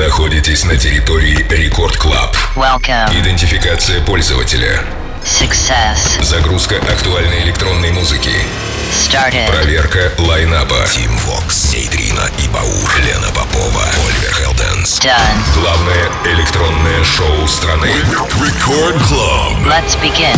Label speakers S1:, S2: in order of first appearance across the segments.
S1: находитесь на территории Рекорд Клаб.
S2: Welcome.
S1: Идентификация пользователя.
S2: Success.
S1: Загрузка актуальной электронной музыки.
S2: Started.
S1: Проверка лайнапа. Тим Вокс, Нейтрина и Баур, Лена Попова, Оливер Хелденс.
S2: Done.
S1: Главное электронное шоу страны. Рекорд Клаб.
S2: Let's begin.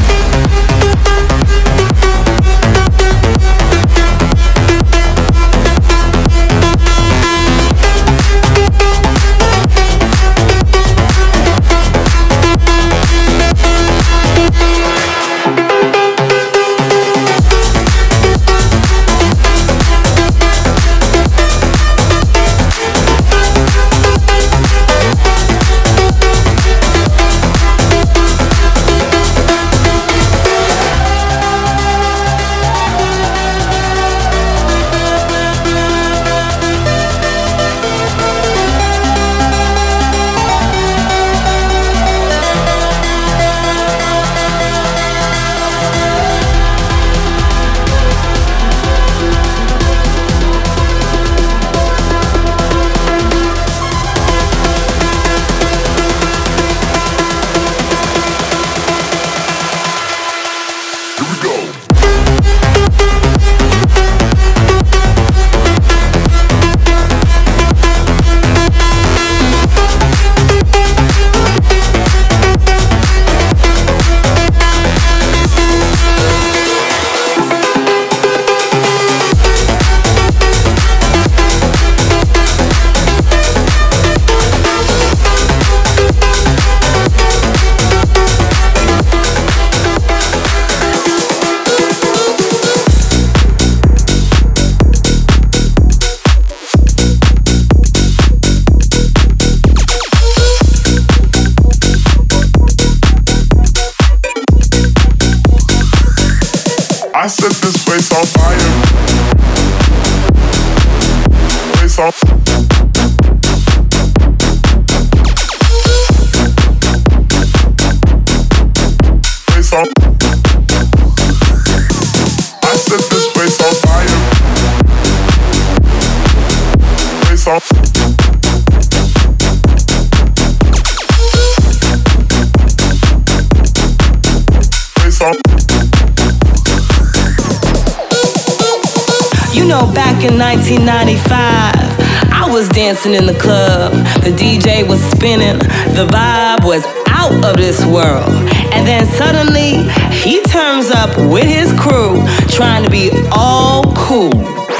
S3: The DJ was spinning, the vibe was out of this world. And then suddenly, he turns up with his crew, trying to be all cool.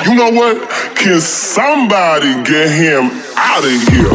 S4: You know what? Can somebody get him out of here?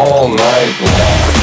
S5: all night long.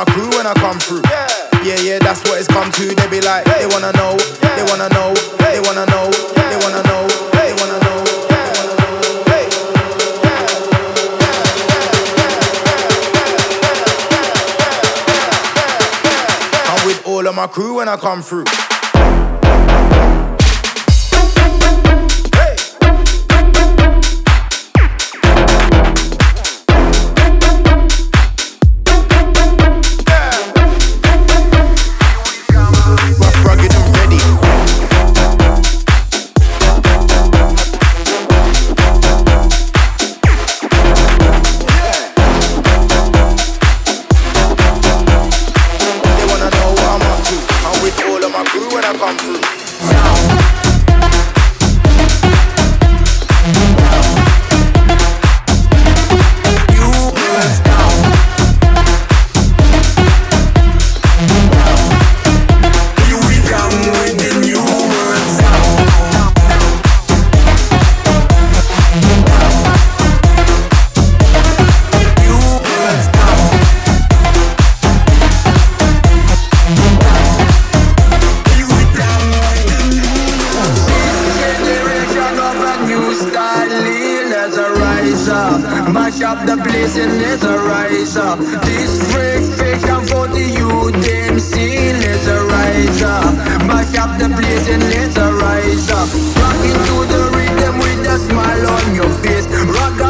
S5: My
S6: crew when I come through. Yeah, yeah, yeah that's what it's come to. They be like, know, they wanna know, they wanna know, they wanna know, they wanna know. They wanna know. I'm with all of my crew when I come through.
S7: A new style, let's rise up. Mash up the place and let's rise up. This freak fiction for the youth, them let's rise up. Mash up the place and let's rise up. Rocking to the rhythm with a smile on your face. Rock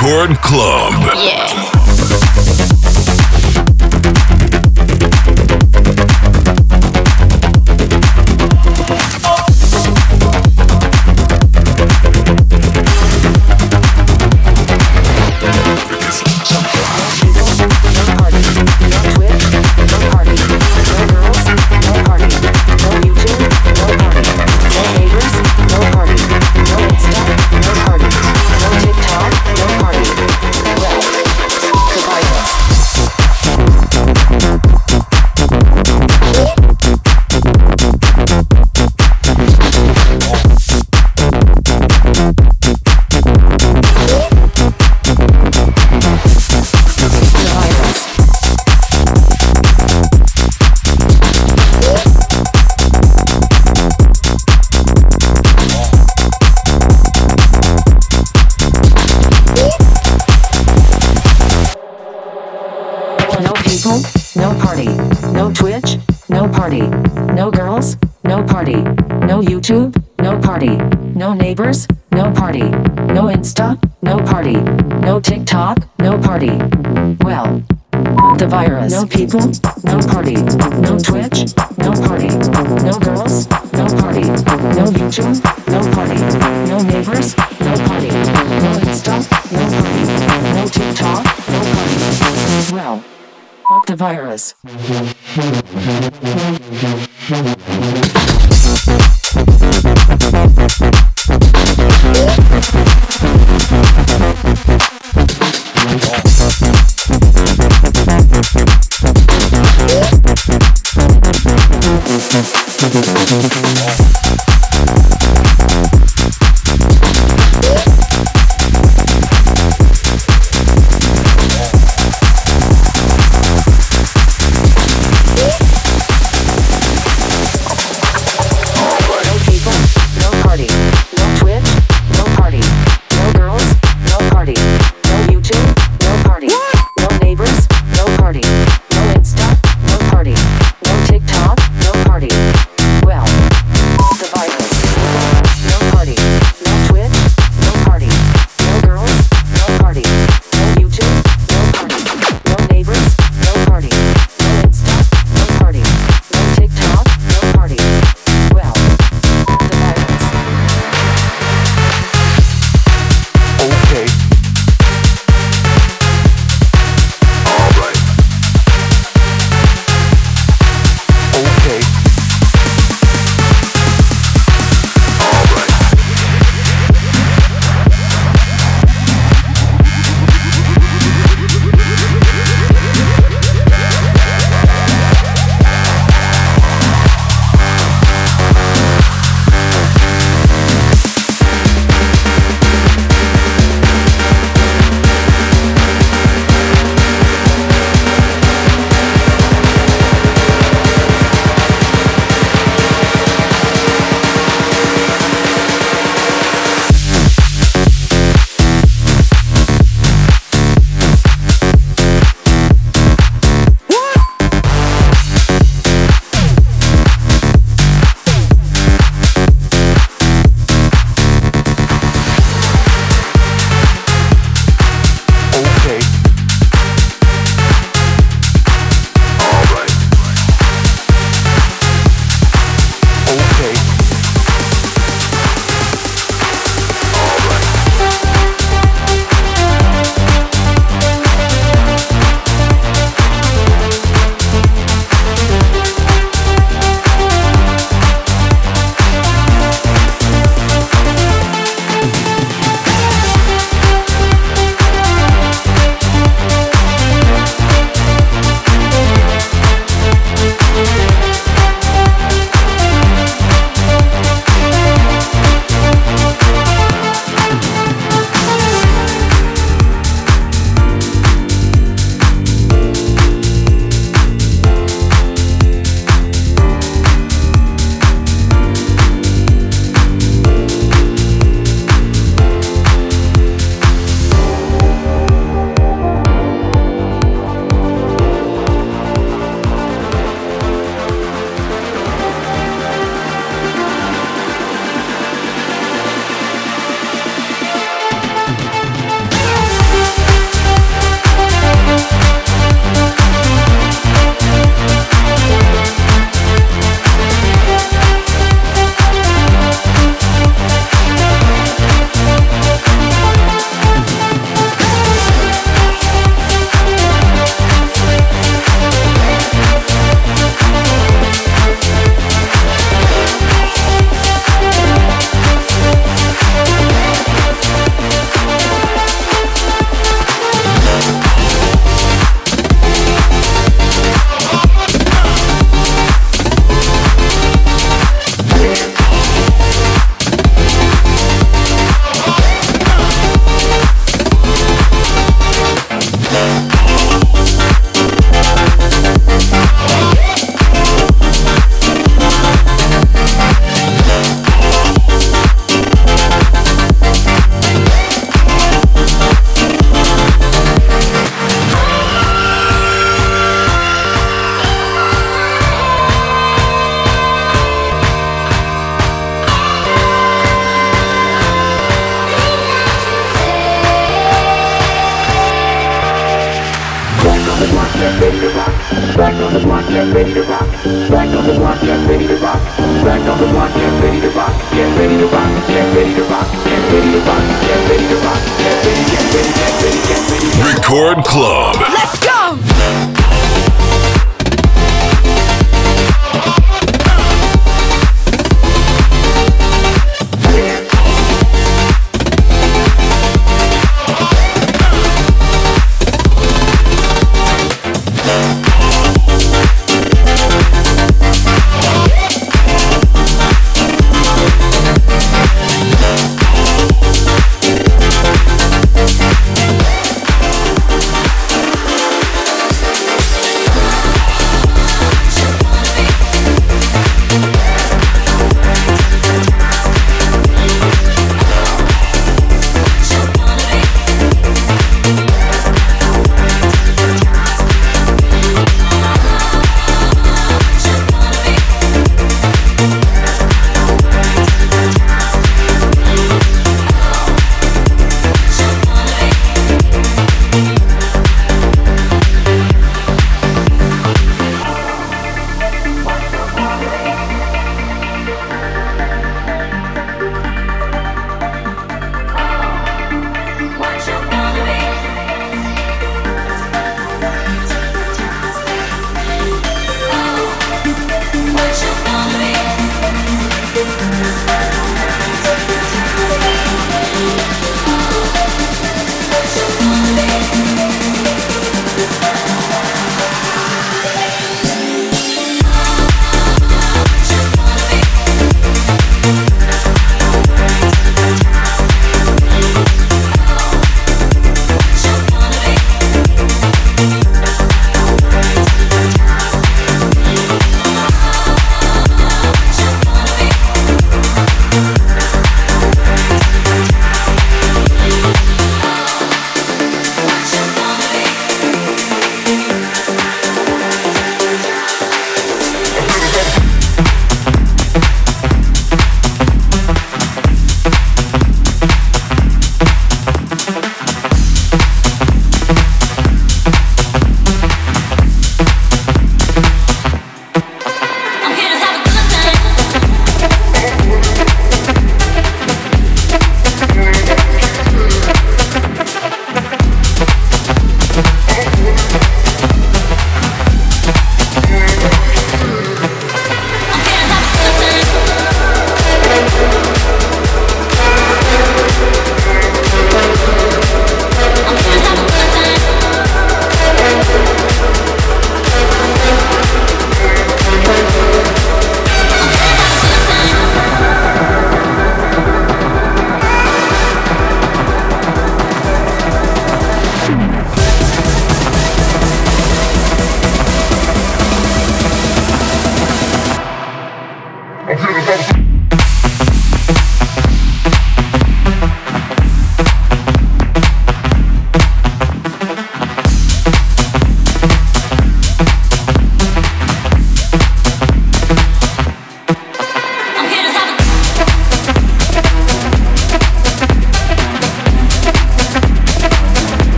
S1: Record Club.
S2: Yeah.
S5: Oh.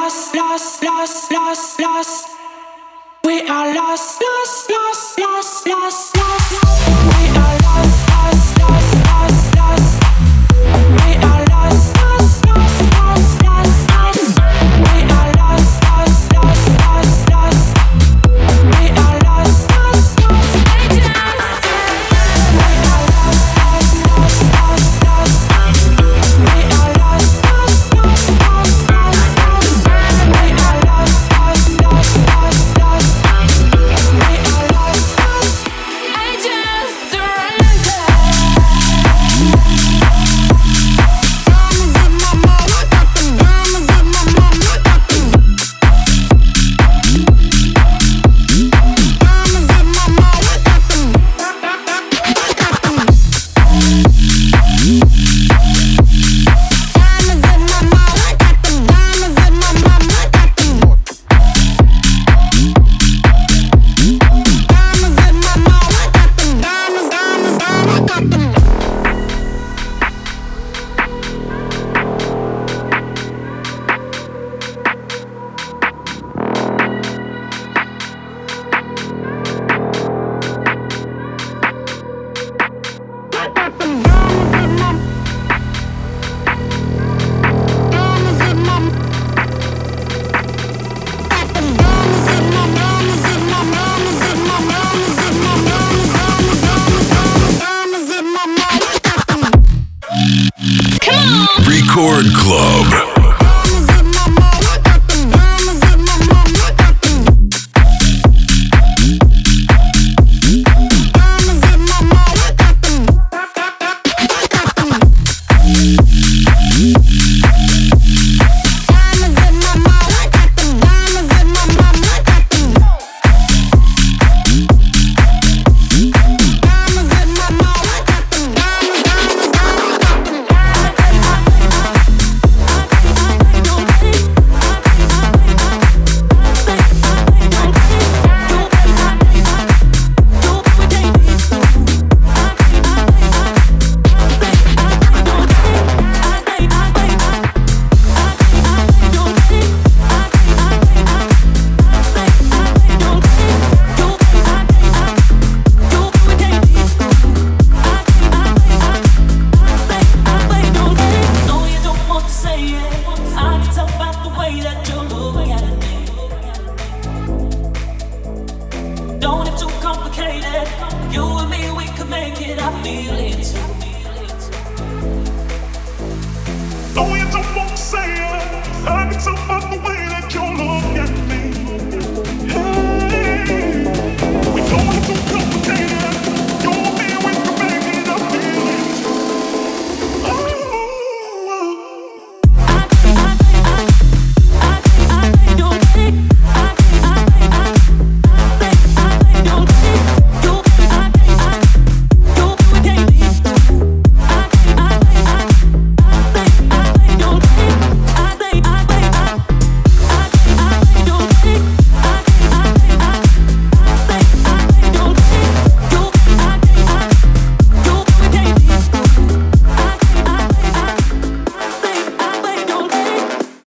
S5: lost, lost, lost, lost, lost. We are lost,
S1: lost, lost, lost, lost,
S5: lost. We
S4: are lost.